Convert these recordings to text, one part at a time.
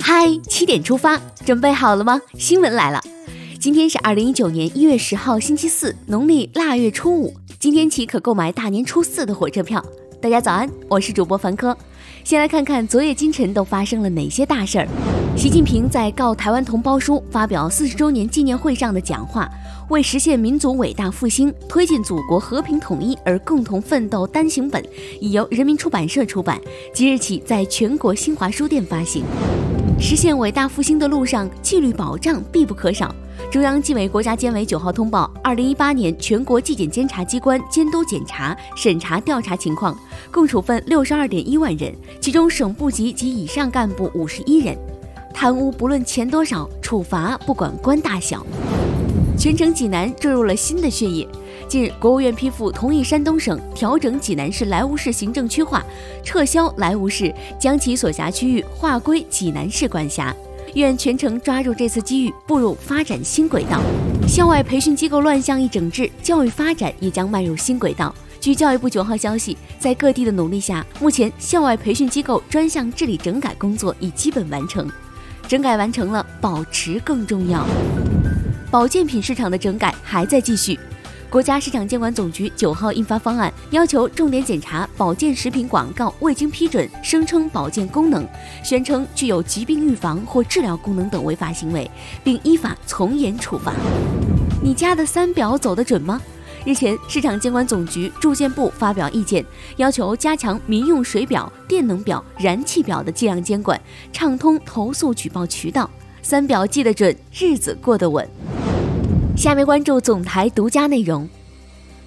嗨，七点出发，准备好了吗？新闻来了，今天是二零一九年一月十号，星期四，农历腊月初五。今天起可购买大年初四的火车票。大家早安，我是主播凡科。先来看看昨夜今晨都发生了哪些大事儿。习近平在告台湾同胞书发表四十周年纪念会上的讲话，为实现民族伟大复兴、推进祖国和平统一而共同奋斗单行本已由人民出版社出版，即日起在全国新华书店发行。实现伟大复兴的路上，纪律保障必不可少。中央纪委国家监委九号通报，二零一八年全国纪检监察机关监督检查、审查调查情况，共处分六十二点一万人，其中省部级及以上干部五十一人。贪污不论钱多少，处罚不管官大小。全城济南注入了新的血液。近日，国务院批复同意山东省调整济南市莱芜市行政区划，撤销莱芜市，将其所辖区域划归济南市管辖。愿全城抓住这次机遇，步入发展新轨道。校外培训机构乱象一整治，教育发展也将迈入新轨道。据教育部九号消息，在各地的努力下，目前校外培训机构专项治理整改工作已基本完成。整改完成了，保持更重要。保健品市场的整改还在继续。国家市场监管总局九号印发方案，要求重点检查保健食品广告未经批准声称保健功能、宣称具有疾病预防或治疗功能等违法行为，并依法从严处罚。你家的三表走得准吗？日前，市场监管总局住建部发表意见，要求加强民用水表、电能表、燃气表的计量监管，畅通投诉举报渠道，三表记得准，日子过得稳。下面关注总台独家内容。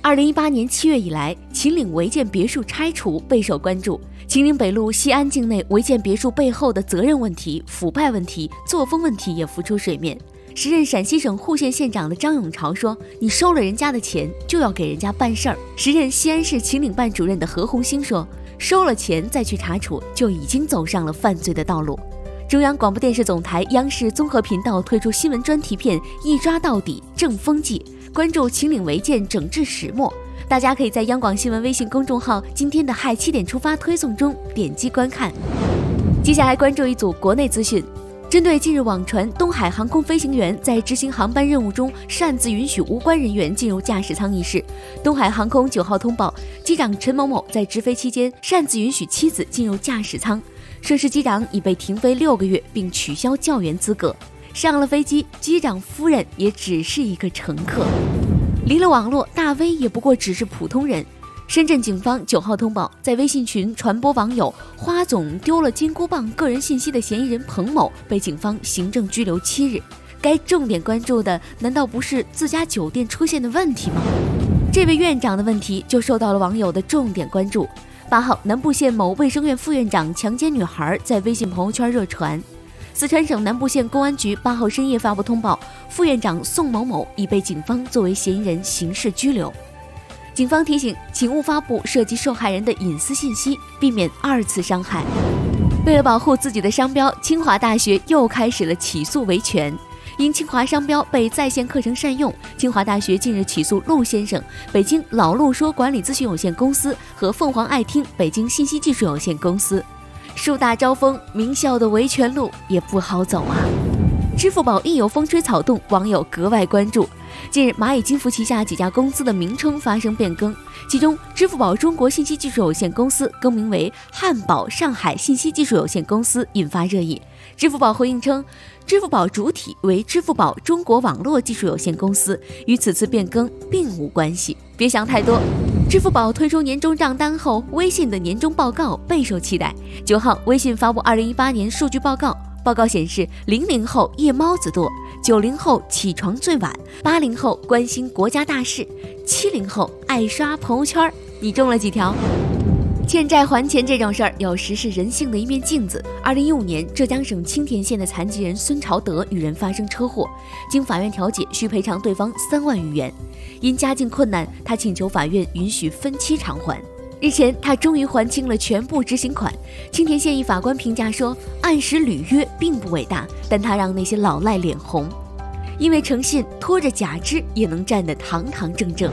二零一八年七月以来，秦岭违建别墅拆除备受关注。秦岭北路西安境内违建别墅背后的责任问题、腐败问题、作风问题也浮出水面。时任陕西省户县县长的张永朝说：“你收了人家的钱，就要给人家办事儿。”时任西安市秦岭办主任的何红星说：“收了钱再去查处，就已经走上了犯罪的道路。”中央广播电视总台央视综合频道推出新闻专题片《一抓到底正风纪》，关注秦岭违建整治始末。大家可以在央广新闻微信公众号今天的“嗨七点出发”推送中点击观看。接下来关注一组国内资讯，针对近日网传东海航空飞行员在执行航班任务中擅自允许无关人员进入驾驶舱一事，东海航空九号通报，机长陈某某在执飞期间擅自允许妻子进入驾驶舱。涉事机长已被停飞六个月，并取消教员资格。上了飞机，机长夫人也只是一个乘客。离了网络，大 V 也不过只是普通人。深圳警方九号通报，在微信群传播网友花总丢了金箍棒个人信息的嫌疑人彭某被警方行政拘留七日。该重点关注的，难道不是自家酒店出现的问题吗？这位院长的问题就受到了网友的重点关注。八号，南部县某卫生院副院长强奸女孩，在微信朋友圈热传。四川省南部县公安局八号深夜发布通报，副院长宋某某已被警方作为嫌疑人刑事拘留。警方提醒，请勿发布涉及受害人的隐私信息，避免二次伤害。为了保护自己的商标，清华大学又开始了起诉维权。因清华商标被在线课程善用，清华大学近日起诉陆先生、北京老陆说管理咨询有限公司和凤凰爱听北京信息技术有限公司。树大招风，名校的维权路也不好走啊！支付宝一有风吹草动，网友格外关注。近日，蚂蚁金服旗下几家公司的名称发生变更，其中支付宝中国信息技术有限公司更名为汉堡上海信息技术有限公司，引发热议。支付宝回应称，支付宝主体为支付宝中国网络技术有限公司，与此次变更并无关系。别想太多。支付宝推出年终账单后，微信的年终报告备受期待。九号，微信发布二零一八年数据报告。报告显示，零零后夜猫子多，九零后起床最晚，八零后关心国家大事，七零后爱刷朋友圈。你中了几条？欠债还钱这种事儿，有时是人性的一面镜子。二零一五年，浙江省青田县的残疾人孙朝德与人发生车祸，经法院调解，需赔偿对方三万余元。因家境困难，他请求法院允许分期偿还。日前，他终于还清了全部执行款。青田县一法官评价说：“按时履约并不伟大，但他让那些老赖脸红，因为诚信，拖着假肢也能站得堂堂正正。”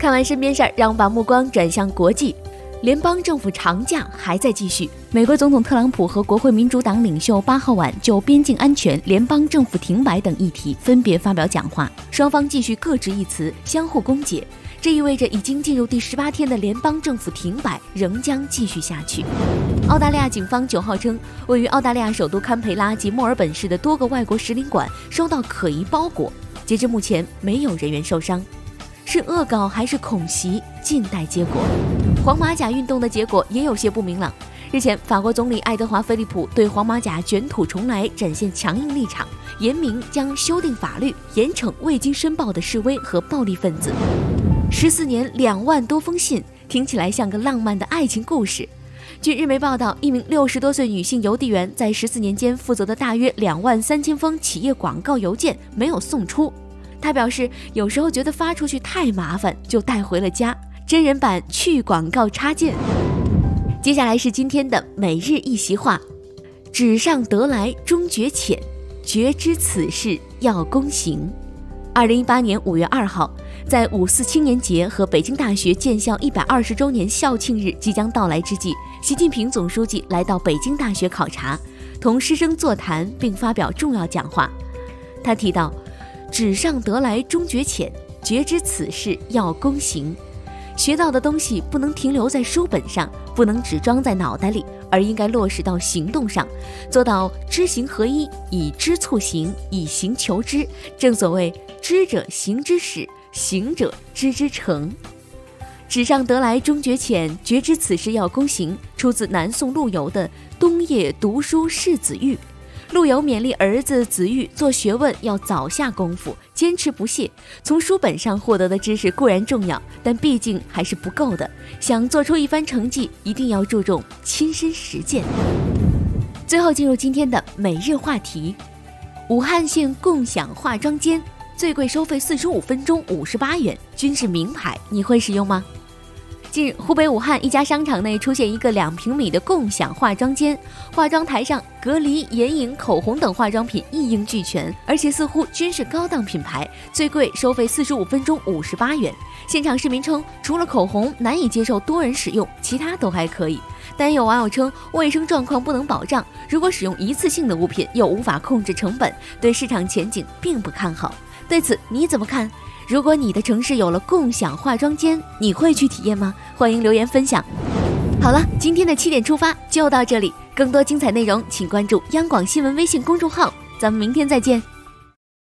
看完身边事儿，让我们把目光转向国际。联邦政府长假还在继续。美国总统特朗普和国会民主党领袖八号晚就边境安全、联邦政府停摆等议题分别发表讲话，双方继续各执一词，相互攻讦。这意味着已经进入第十八天的联邦政府停摆仍将继续下去。澳大利亚警方九号称，位于澳大利亚首都堪培拉及墨尔本市的多个外国使领馆收到可疑包裹，截至目前没有人员受伤。是恶搞还是恐袭，静待结果。黄马甲运动的结果也有些不明朗。日前，法国总理爱德华·菲利普对黄马甲卷土重来展现强硬立场，严明将修订法律，严惩未经申报的示威和暴力分子。十四年两万多封信，听起来像个浪漫的爱情故事。据日媒报道，一名六十多岁女性邮递员在十四年间负责的大约两万三千封企业广告邮件没有送出。他表示，有时候觉得发出去太麻烦，就带回了家。真人版去广告插件。接下来是今天的每日一席话：纸上得来终觉浅，绝知此事要躬行。二零一八年五月二号，在五四青年节和北京大学建校一百二十周年校庆日即将到来之际，习近平总书记来到北京大学考察，同师生座谈并发表重要讲话。他提到。纸上得来终觉浅，绝知此事要躬行。学到的东西不能停留在书本上，不能只装在脑袋里，而应该落实到行动上，做到知行合一，以知促行，以行求知。正所谓知者行之始，行者知之成。纸上得来终觉浅，绝知此事要躬行，出自南宋陆游的《冬夜读书示子玉》。陆游勉励儿子子玉做学问要早下功夫，坚持不懈。从书本上获得的知识固然重要，但毕竟还是不够的。想做出一番成绩，一定要注重亲身实践。最后进入今天的每日话题：武汉县共享化妆间最贵收费四十五分钟五十八元，均是名牌，你会使用吗？近日，湖北武汉一家商场内出现一个两平米的共享化妆间，化妆台上隔离、眼影、口红等化妆品一应俱全，而且似乎均是高档品牌，最贵收费四十五分钟五十八元。现场市民称，除了口红难以接受多人使用，其他都还可以。但有网友称，卫生状况不能保障，如果使用一次性的物品又无法控制成本，对市场前景并不看好。对此你怎么看？如果你的城市有了共享化妆间，你会去体验吗？欢迎留言分享。好了，今天的七点出发就到这里，更多精彩内容请关注央广新闻微信公众号，咱们明天再见。